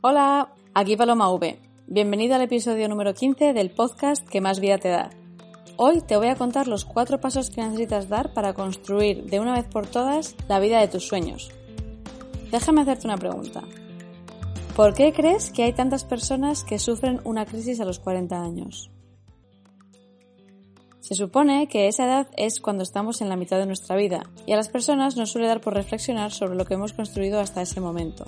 Hola, aquí Paloma V. Bienvenido al episodio número 15 del podcast que más vida te da. Hoy te voy a contar los cuatro pasos que necesitas dar para construir de una vez por todas la vida de tus sueños. Déjame hacerte una pregunta. ¿Por qué crees que hay tantas personas que sufren una crisis a los 40 años? Se supone que esa edad es cuando estamos en la mitad de nuestra vida y a las personas nos suele dar por reflexionar sobre lo que hemos construido hasta ese momento.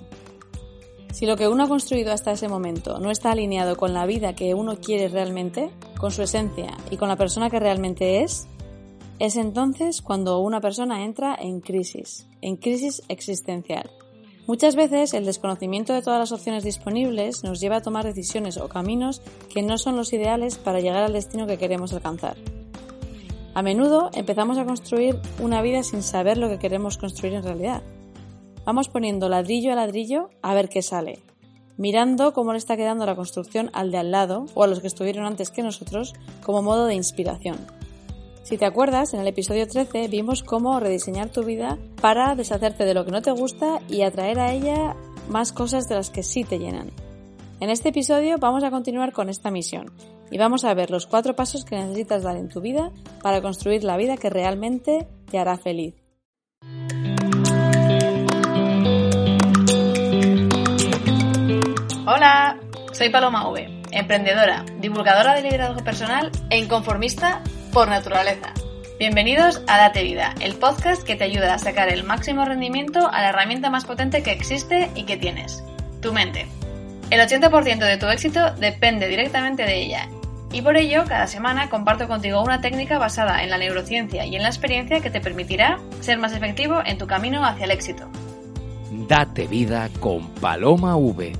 Si lo que uno ha construido hasta ese momento no está alineado con la vida que uno quiere realmente, con su esencia y con la persona que realmente es, es entonces cuando una persona entra en crisis, en crisis existencial. Muchas veces el desconocimiento de todas las opciones disponibles nos lleva a tomar decisiones o caminos que no son los ideales para llegar al destino que queremos alcanzar. A menudo empezamos a construir una vida sin saber lo que queremos construir en realidad. Vamos poniendo ladrillo a ladrillo a ver qué sale, mirando cómo le está quedando la construcción al de al lado o a los que estuvieron antes que nosotros como modo de inspiración. Si te acuerdas, en el episodio 13 vimos cómo rediseñar tu vida para deshacerte de lo que no te gusta y atraer a ella más cosas de las que sí te llenan. En este episodio vamos a continuar con esta misión y vamos a ver los cuatro pasos que necesitas dar en tu vida para construir la vida que realmente te hará feliz. Hola, soy Paloma V, emprendedora, divulgadora de liderazgo personal e inconformista por naturaleza. Bienvenidos a Date Vida, el podcast que te ayuda a sacar el máximo rendimiento a la herramienta más potente que existe y que tienes, tu mente. El 80% de tu éxito depende directamente de ella y por ello, cada semana comparto contigo una técnica basada en la neurociencia y en la experiencia que te permitirá ser más efectivo en tu camino hacia el éxito. Date vida con Paloma V.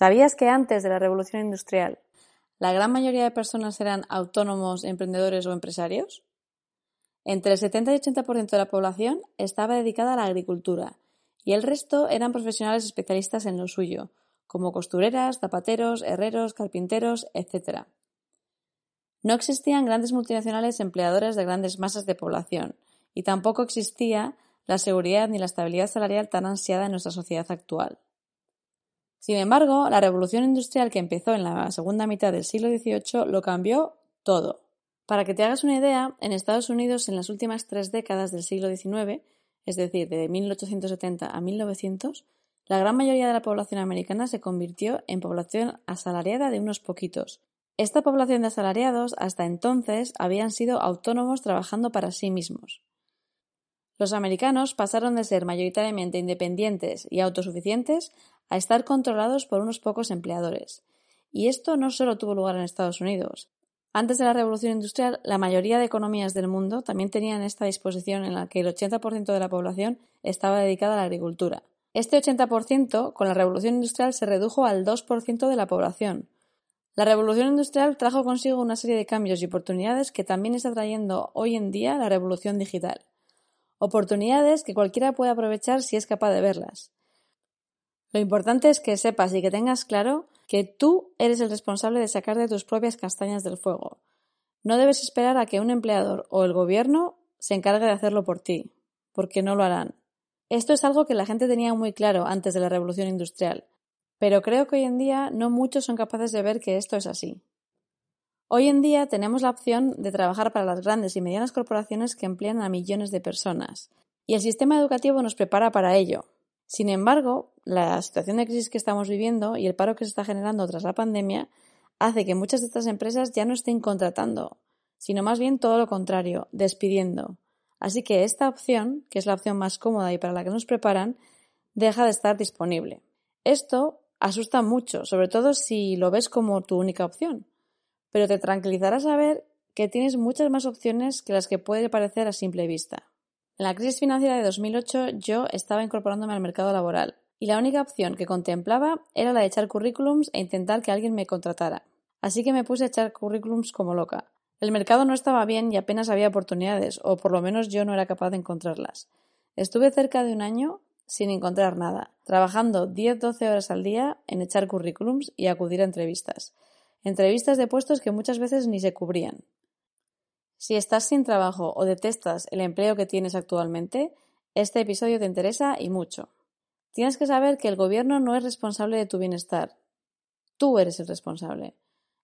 ¿Sabías que antes de la revolución industrial, la gran mayoría de personas eran autónomos, emprendedores o empresarios? Entre el 70 y 80% de la población estaba dedicada a la agricultura y el resto eran profesionales especialistas en lo suyo, como costureras, zapateros, herreros, carpinteros, etc. No existían grandes multinacionales empleadoras de grandes masas de población y tampoco existía la seguridad ni la estabilidad salarial tan ansiada en nuestra sociedad actual. Sin embargo, la revolución industrial que empezó en la segunda mitad del siglo XVIII lo cambió todo. Para que te hagas una idea, en Estados Unidos en las últimas tres décadas del siglo XIX, es decir, de 1870 a 1900, la gran mayoría de la población americana se convirtió en población asalariada de unos poquitos. Esta población de asalariados hasta entonces habían sido autónomos trabajando para sí mismos. Los americanos pasaron de ser mayoritariamente independientes y autosuficientes a estar controlados por unos pocos empleadores. Y esto no solo tuvo lugar en Estados Unidos. Antes de la revolución industrial, la mayoría de economías del mundo también tenían esta disposición en la que el 80% de la población estaba dedicada a la agricultura. Este 80% con la revolución industrial se redujo al 2% de la población. La revolución industrial trajo consigo una serie de cambios y oportunidades que también está trayendo hoy en día la revolución digital. Oportunidades que cualquiera puede aprovechar si es capaz de verlas. Lo importante es que sepas y que tengas claro que tú eres el responsable de sacar de tus propias castañas del fuego. No debes esperar a que un empleador o el gobierno se encargue de hacerlo por ti, porque no lo harán. Esto es algo que la gente tenía muy claro antes de la revolución industrial, pero creo que hoy en día no muchos son capaces de ver que esto es así. Hoy en día tenemos la opción de trabajar para las grandes y medianas corporaciones que emplean a millones de personas, y el sistema educativo nos prepara para ello. Sin embargo, la situación de crisis que estamos viviendo y el paro que se está generando tras la pandemia hace que muchas de estas empresas ya no estén contratando, sino más bien todo lo contrario, despidiendo. Así que esta opción, que es la opción más cómoda y para la que nos preparan, deja de estar disponible. Esto asusta mucho, sobre todo si lo ves como tu única opción, pero te tranquilizará saber que tienes muchas más opciones que las que puede parecer a simple vista. En la crisis financiera de 2008 yo estaba incorporándome al mercado laboral y la única opción que contemplaba era la de echar currículums e intentar que alguien me contratara. Así que me puse a echar currículums como loca. El mercado no estaba bien y apenas había oportunidades, o por lo menos yo no era capaz de encontrarlas. Estuve cerca de un año sin encontrar nada, trabajando 10-12 horas al día en echar currículums y acudir a entrevistas. Entrevistas de puestos que muchas veces ni se cubrían. Si estás sin trabajo o detestas el empleo que tienes actualmente, este episodio te interesa y mucho. Tienes que saber que el gobierno no es responsable de tu bienestar. Tú eres el responsable.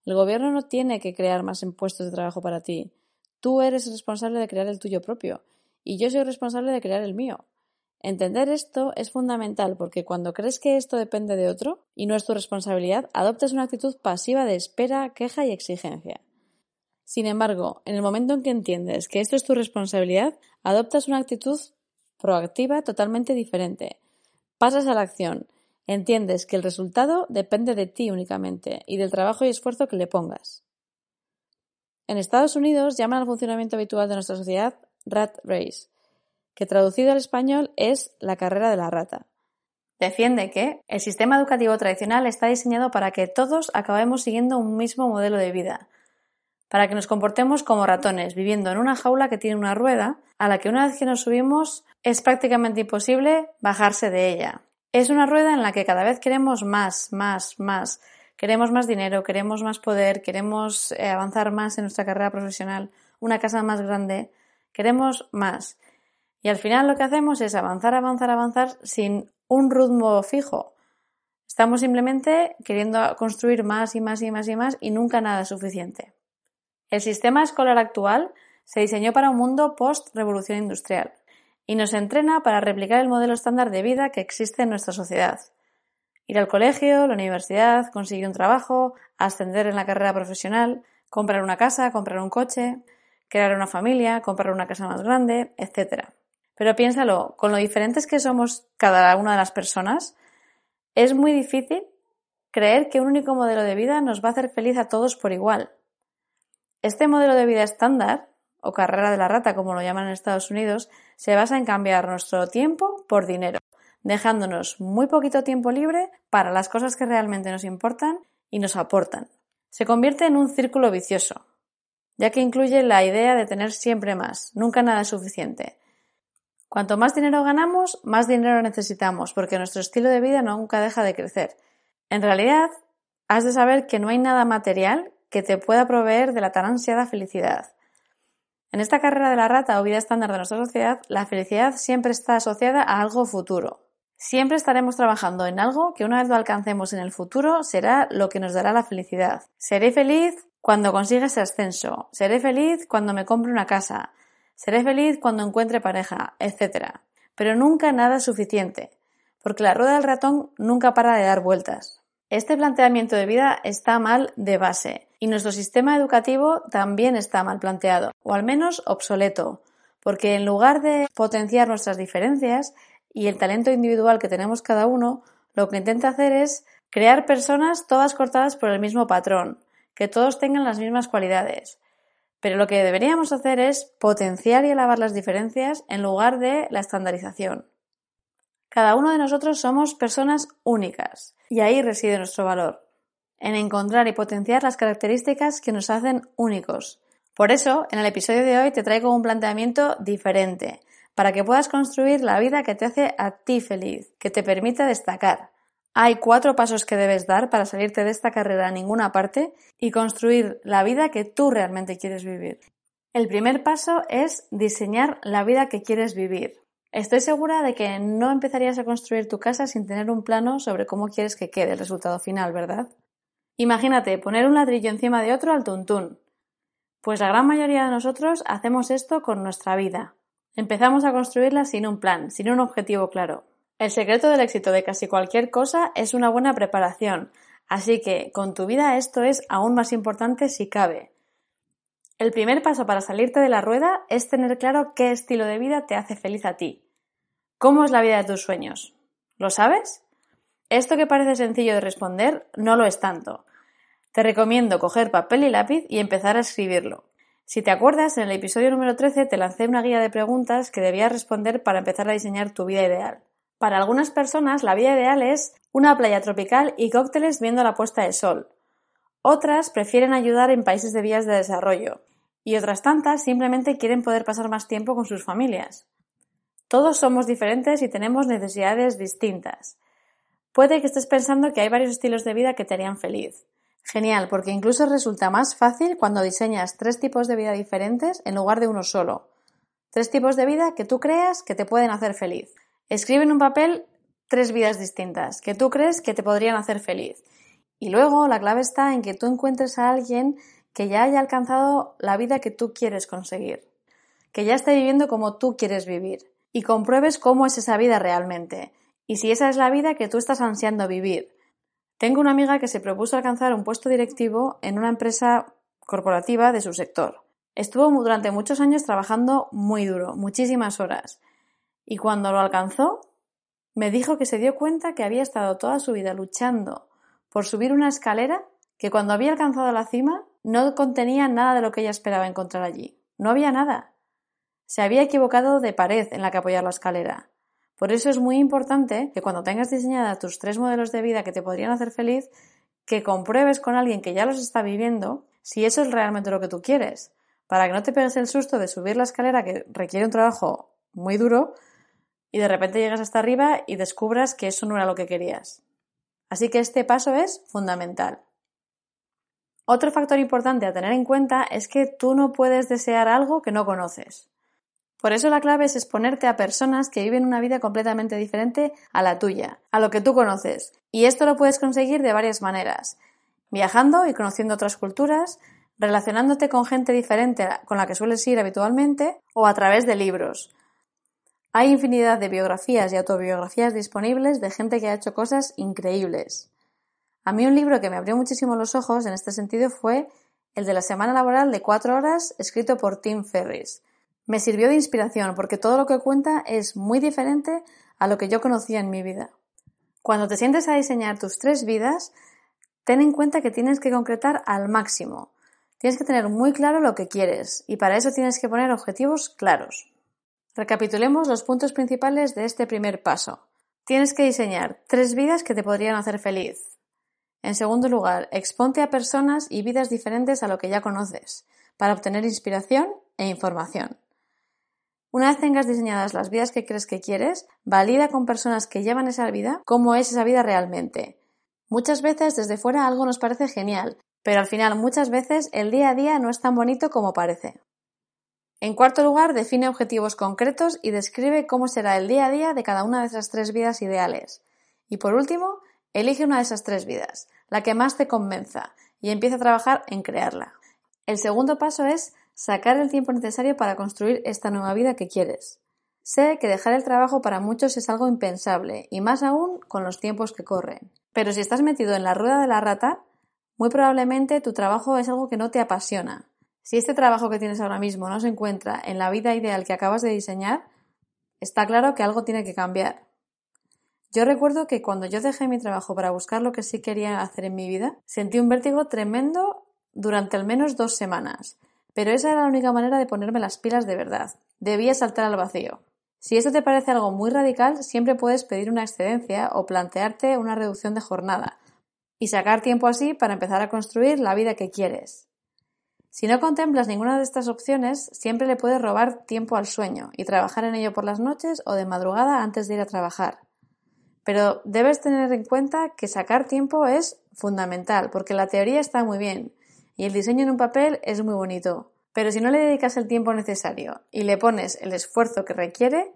El gobierno no tiene que crear más impuestos de trabajo para ti. Tú eres el responsable de crear el tuyo propio y yo soy responsable de crear el mío. Entender esto es fundamental porque cuando crees que esto depende de otro y no es tu responsabilidad, adoptas una actitud pasiva de espera, queja y exigencia. Sin embargo, en el momento en que entiendes que esto es tu responsabilidad, adoptas una actitud proactiva totalmente diferente. Pasas a la acción, entiendes que el resultado depende de ti únicamente y del trabajo y esfuerzo que le pongas. En Estados Unidos llaman al funcionamiento habitual de nuestra sociedad rat race, que traducido al español es la carrera de la rata. Defiende que el sistema educativo tradicional está diseñado para que todos acabemos siguiendo un mismo modelo de vida, para que nos comportemos como ratones, viviendo en una jaula que tiene una rueda, a la que una vez que nos subimos es prácticamente imposible bajarse de ella. Es una rueda en la que cada vez queremos más, más, más. Queremos más dinero, queremos más poder, queremos eh, avanzar más en nuestra carrera profesional, una casa más grande, queremos más. Y al final lo que hacemos es avanzar, avanzar, avanzar sin un ritmo fijo. Estamos simplemente queriendo construir más y más y más y más y nunca nada es suficiente. El sistema escolar actual se diseñó para un mundo post-revolución industrial y nos entrena para replicar el modelo estándar de vida que existe en nuestra sociedad. Ir al colegio, la universidad, conseguir un trabajo, ascender en la carrera profesional, comprar una casa, comprar un coche, crear una familia, comprar una casa más grande, etc. Pero piénsalo, con lo diferentes que somos cada una de las personas, es muy difícil creer que un único modelo de vida nos va a hacer feliz a todos por igual. Este modelo de vida estándar, o carrera de la rata como lo llaman en Estados Unidos, se basa en cambiar nuestro tiempo por dinero, dejándonos muy poquito tiempo libre para las cosas que realmente nos importan y nos aportan. Se convierte en un círculo vicioso, ya que incluye la idea de tener siempre más, nunca nada es suficiente. Cuanto más dinero ganamos, más dinero necesitamos, porque nuestro estilo de vida nunca deja de crecer. En realidad, has de saber que no hay nada material que te pueda proveer de la tan ansiada felicidad. En esta carrera de la rata o vida estándar de nuestra sociedad, la felicidad siempre está asociada a algo futuro. Siempre estaremos trabajando en algo que una vez lo alcancemos en el futuro será lo que nos dará la felicidad. Seré feliz cuando consiga ese ascenso. Seré feliz cuando me compre una casa. Seré feliz cuando encuentre pareja, etc. Pero nunca nada suficiente, porque la rueda del ratón nunca para de dar vueltas. Este planteamiento de vida está mal de base y nuestro sistema educativo también está mal planteado, o al menos obsoleto, porque en lugar de potenciar nuestras diferencias y el talento individual que tenemos cada uno, lo que intenta hacer es crear personas todas cortadas por el mismo patrón, que todos tengan las mismas cualidades. Pero lo que deberíamos hacer es potenciar y alabar las diferencias en lugar de la estandarización. Cada uno de nosotros somos personas únicas y ahí reside nuestro valor, en encontrar y potenciar las características que nos hacen únicos. Por eso, en el episodio de hoy te traigo un planteamiento diferente, para que puedas construir la vida que te hace a ti feliz, que te permita destacar. Hay cuatro pasos que debes dar para salirte de esta carrera a ninguna parte y construir la vida que tú realmente quieres vivir. El primer paso es diseñar la vida que quieres vivir. Estoy segura de que no empezarías a construir tu casa sin tener un plano sobre cómo quieres que quede el resultado final, ¿verdad? Imagínate poner un ladrillo encima de otro al tuntún. Pues la gran mayoría de nosotros hacemos esto con nuestra vida. Empezamos a construirla sin un plan, sin un objetivo claro. El secreto del éxito de casi cualquier cosa es una buena preparación, así que con tu vida esto es aún más importante si cabe. El primer paso para salirte de la rueda es tener claro qué estilo de vida te hace feliz a ti. ¿Cómo es la vida de tus sueños? ¿Lo sabes? Esto que parece sencillo de responder no lo es tanto. Te recomiendo coger papel y lápiz y empezar a escribirlo. Si te acuerdas, en el episodio número 13 te lancé una guía de preguntas que debías responder para empezar a diseñar tu vida ideal. Para algunas personas, la vida ideal es una playa tropical y cócteles viendo la puesta de sol. Otras prefieren ayudar en países de vías de desarrollo. Y otras tantas simplemente quieren poder pasar más tiempo con sus familias. Todos somos diferentes y tenemos necesidades distintas. Puede que estés pensando que hay varios estilos de vida que te harían feliz. Genial, porque incluso resulta más fácil cuando diseñas tres tipos de vida diferentes en lugar de uno solo. Tres tipos de vida que tú creas que te pueden hacer feliz. Escribe en un papel tres vidas distintas que tú crees que te podrían hacer feliz. Y luego la clave está en que tú encuentres a alguien que ya haya alcanzado la vida que tú quieres conseguir, que ya esté viviendo como tú quieres vivir y compruebes cómo es esa vida realmente y si esa es la vida que tú estás ansiando vivir. Tengo una amiga que se propuso alcanzar un puesto directivo en una empresa corporativa de su sector. Estuvo durante muchos años trabajando muy duro, muchísimas horas, y cuando lo alcanzó, me dijo que se dio cuenta que había estado toda su vida luchando por subir una escalera que cuando había alcanzado la cima no contenía nada de lo que ella esperaba encontrar allí. No había nada. Se había equivocado de pared en la que apoyar la escalera. Por eso es muy importante que cuando tengas diseñadas tus tres modelos de vida que te podrían hacer feliz, que compruebes con alguien que ya los está viviendo si eso es realmente lo que tú quieres, para que no te pegues el susto de subir la escalera que requiere un trabajo muy duro y de repente llegas hasta arriba y descubras que eso no era lo que querías. Así que este paso es fundamental. Otro factor importante a tener en cuenta es que tú no puedes desear algo que no conoces. Por eso la clave es exponerte a personas que viven una vida completamente diferente a la tuya, a lo que tú conoces. Y esto lo puedes conseguir de varias maneras. Viajando y conociendo otras culturas, relacionándote con gente diferente con la que sueles ir habitualmente o a través de libros. Hay infinidad de biografías y autobiografías disponibles de gente que ha hecho cosas increíbles. A mí un libro que me abrió muchísimo los ojos en este sentido fue el de la semana laboral de cuatro horas escrito por Tim Ferriss. Me sirvió de inspiración porque todo lo que cuenta es muy diferente a lo que yo conocía en mi vida. Cuando te sientes a diseñar tus tres vidas, ten en cuenta que tienes que concretar al máximo. Tienes que tener muy claro lo que quieres y para eso tienes que poner objetivos claros. Recapitulemos los puntos principales de este primer paso. Tienes que diseñar tres vidas que te podrían hacer feliz. En segundo lugar, exponte a personas y vidas diferentes a lo que ya conoces, para obtener inspiración e información. Una vez tengas diseñadas las vidas que crees que quieres, valida con personas que llevan esa vida cómo es esa vida realmente. Muchas veces desde fuera algo nos parece genial, pero al final muchas veces el día a día no es tan bonito como parece. En cuarto lugar, define objetivos concretos y describe cómo será el día a día de cada una de esas tres vidas ideales. Y por último, elige una de esas tres vidas, la que más te convenza, y empieza a trabajar en crearla. El segundo paso es sacar el tiempo necesario para construir esta nueva vida que quieres. Sé que dejar el trabajo para muchos es algo impensable, y más aún con los tiempos que corren. Pero si estás metido en la rueda de la rata, muy probablemente tu trabajo es algo que no te apasiona. Si este trabajo que tienes ahora mismo no se encuentra en la vida ideal que acabas de diseñar, está claro que algo tiene que cambiar. Yo recuerdo que cuando yo dejé mi trabajo para buscar lo que sí quería hacer en mi vida, sentí un vértigo tremendo durante al menos dos semanas. Pero esa era la única manera de ponerme las pilas de verdad. Debía saltar al vacío. Si esto te parece algo muy radical, siempre puedes pedir una excedencia o plantearte una reducción de jornada y sacar tiempo así para empezar a construir la vida que quieres. Si no contemplas ninguna de estas opciones, siempre le puedes robar tiempo al sueño y trabajar en ello por las noches o de madrugada antes de ir a trabajar. Pero debes tener en cuenta que sacar tiempo es fundamental, porque la teoría está muy bien, y el diseño en un papel es muy bonito, pero si no le dedicas el tiempo necesario y le pones el esfuerzo que requiere,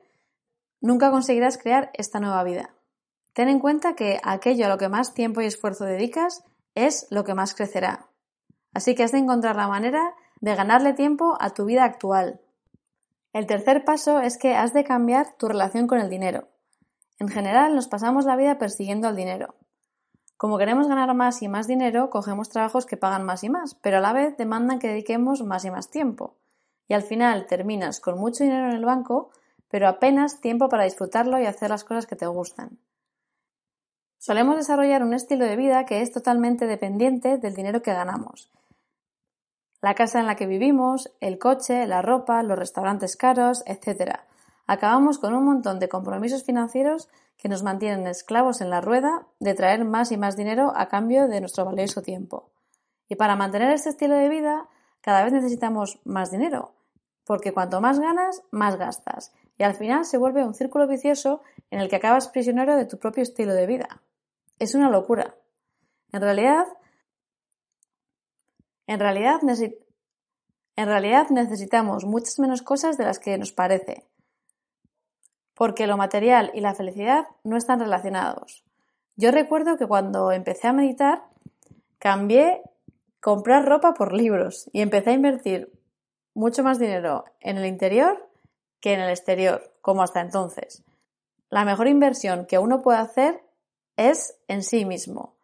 nunca conseguirás crear esta nueva vida. Ten en cuenta que aquello a lo que más tiempo y esfuerzo dedicas es lo que más crecerá. Así que has de encontrar la manera de ganarle tiempo a tu vida actual. El tercer paso es que has de cambiar tu relación con el dinero. En general nos pasamos la vida persiguiendo al dinero. Como queremos ganar más y más dinero, cogemos trabajos que pagan más y más, pero a la vez demandan que dediquemos más y más tiempo. Y al final terminas con mucho dinero en el banco, pero apenas tiempo para disfrutarlo y hacer las cosas que te gustan. Solemos desarrollar un estilo de vida que es totalmente dependiente del dinero que ganamos. La casa en la que vivimos, el coche, la ropa, los restaurantes caros, etc. Acabamos con un montón de compromisos financieros que nos mantienen esclavos en la rueda de traer más y más dinero a cambio de nuestro valioso tiempo. Y para mantener este estilo de vida, cada vez necesitamos más dinero, porque cuanto más ganas, más gastas, y al final se vuelve un círculo vicioso en el que acabas prisionero de tu propio estilo de vida. Es una locura. En realidad, En realidad, necesitamos muchas menos cosas de las que nos parece, porque lo material y la felicidad no están relacionados. Yo recuerdo que cuando empecé a meditar, cambié comprar ropa por libros y empecé a invertir mucho más dinero en el interior que en el exterior, como hasta entonces. La mejor inversión que uno puede hacer es en sí mismo.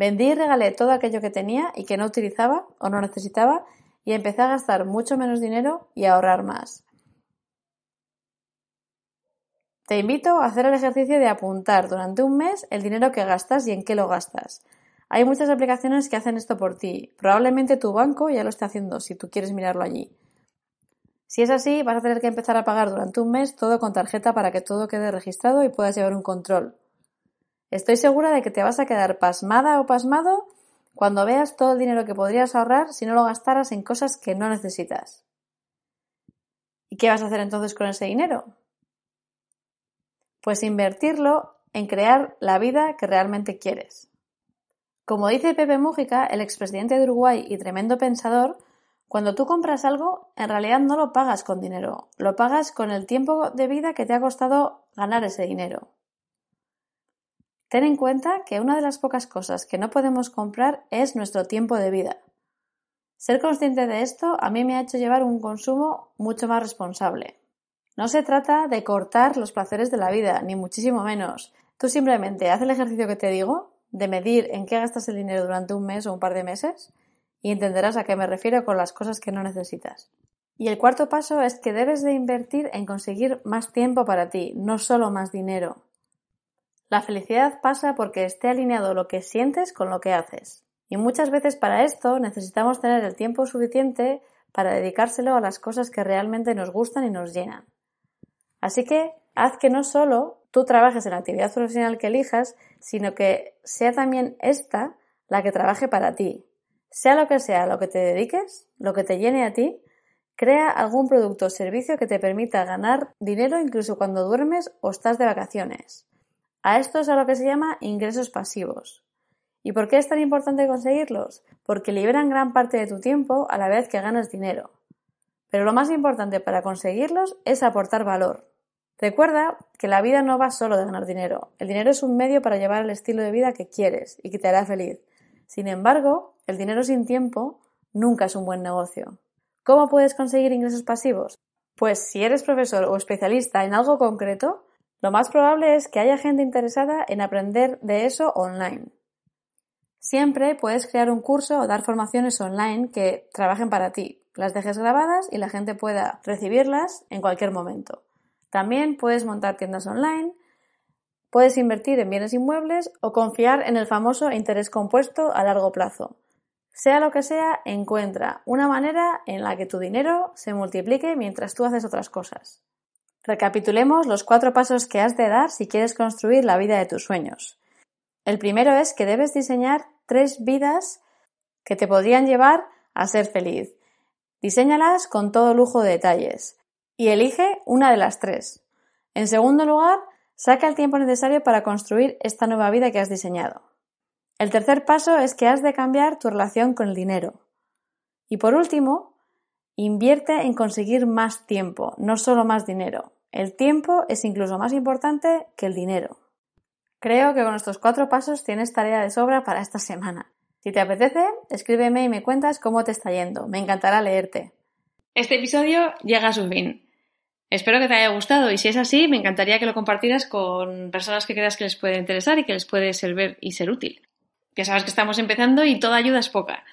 Vendí y regalé todo aquello que tenía y que no utilizaba o no necesitaba y empecé a gastar mucho menos dinero y a ahorrar más. Te invito a hacer el ejercicio de apuntar durante un mes el dinero que gastas y en qué lo gastas. Hay muchas aplicaciones que hacen esto por ti. Probablemente tu banco ya lo esté haciendo si tú quieres mirarlo allí. Si es así, vas a tener que empezar a pagar durante un mes todo con tarjeta para que todo quede registrado y puedas llevar un control. Estoy segura de que te vas a quedar pasmada o pasmado cuando veas todo el dinero que podrías ahorrar si no lo gastaras en cosas que no necesitas. ¿Y qué vas a hacer entonces con ese dinero? Pues invertirlo en crear la vida que realmente quieres. Como dice Pepe Mújica, el expresidente de Uruguay y tremendo pensador, cuando tú compras algo, en realidad no lo pagas con dinero, lo pagas con el tiempo de vida que te ha costado ganar ese dinero. Ten en cuenta que una de las pocas cosas que no podemos comprar es nuestro tiempo de vida. Ser consciente de esto a mí me ha hecho llevar un consumo mucho más responsable. No se trata de cortar los placeres de la vida, ni muchísimo menos. Tú simplemente haz el ejercicio que te digo, de medir en qué gastas el dinero durante un mes o un par de meses, y entenderás a qué me refiero con las cosas que no necesitas. Y el cuarto paso es que debes de invertir en conseguir más tiempo para ti, no solo más dinero. La felicidad pasa porque esté alineado lo que sientes con lo que haces. Y muchas veces para esto necesitamos tener el tiempo suficiente para dedicárselo a las cosas que realmente nos gustan y nos llenan. Así que haz que no solo tú trabajes en la actividad profesional que elijas, sino que sea también esta la que trabaje para ti, sea lo que sea lo que te dediques, lo que te llene a ti, crea algún producto o servicio que te permita ganar dinero incluso cuando duermes o estás de vacaciones. A esto es a lo que se llama ingresos pasivos. ¿Y por qué es tan importante conseguirlos? Porque liberan gran parte de tu tiempo a la vez que ganas dinero. Pero lo más importante para conseguirlos es aportar valor. Recuerda que la vida no va solo de ganar dinero. El dinero es un medio para llevar el estilo de vida que quieres y que te hará feliz. Sin embargo, el dinero sin tiempo nunca es un buen negocio. ¿Cómo puedes conseguir ingresos pasivos? Pues si eres profesor o especialista en algo concreto, lo más probable es que haya gente interesada en aprender de eso online. Siempre puedes crear un curso o dar formaciones online que trabajen para ti, las dejes grabadas y la gente pueda recibirlas en cualquier momento. También puedes montar tiendas online, puedes invertir en bienes inmuebles o confiar en el famoso interés compuesto a largo plazo. Sea lo que sea, encuentra una manera en la que tu dinero se multiplique mientras tú haces otras cosas. Recapitulemos los cuatro pasos que has de dar si quieres construir la vida de tus sueños. El primero es que debes diseñar tres vidas que te podrían llevar a ser feliz. Diseñalas con todo lujo de detalles y elige una de las tres. En segundo lugar, saca el tiempo necesario para construir esta nueva vida que has diseñado. El tercer paso es que has de cambiar tu relación con el dinero. Y por último, invierte en conseguir más tiempo, no solo más dinero. El tiempo es incluso más importante que el dinero. Creo que con estos cuatro pasos tienes tarea de sobra para esta semana. Si te apetece, escríbeme y me cuentas cómo te está yendo. Me encantará leerte. Este episodio llega a su fin. Espero que te haya gustado y si es así, me encantaría que lo compartieras con personas que creas que les puede interesar y que les puede servir y ser útil. Ya sabes que estamos empezando y toda ayuda es poca.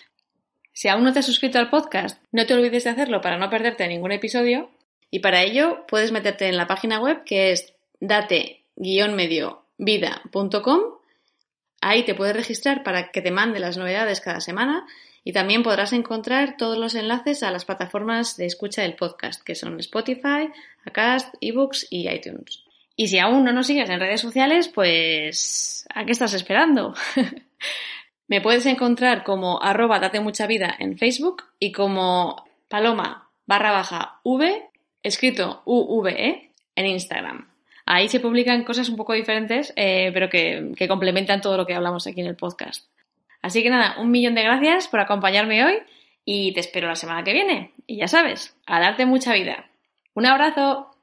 Si aún no te has suscrito al podcast, no te olvides de hacerlo para no perderte ningún episodio. Y para ello puedes meterte en la página web que es date-medio-vida.com. Ahí te puedes registrar para que te mande las novedades cada semana y también podrás encontrar todos los enlaces a las plataformas de escucha del podcast, que son Spotify, Acast, eBooks y iTunes. Y si aún no nos sigues en redes sociales, pues ¿a qué estás esperando? Me puedes encontrar como arroba date mucha vida en Facebook y como paloma barra baja v escrito UVE en Instagram. Ahí se publican cosas un poco diferentes, eh, pero que, que complementan todo lo que hablamos aquí en el podcast. Así que nada, un millón de gracias por acompañarme hoy y te espero la semana que viene. Y ya sabes, a darte mucha vida. Un abrazo.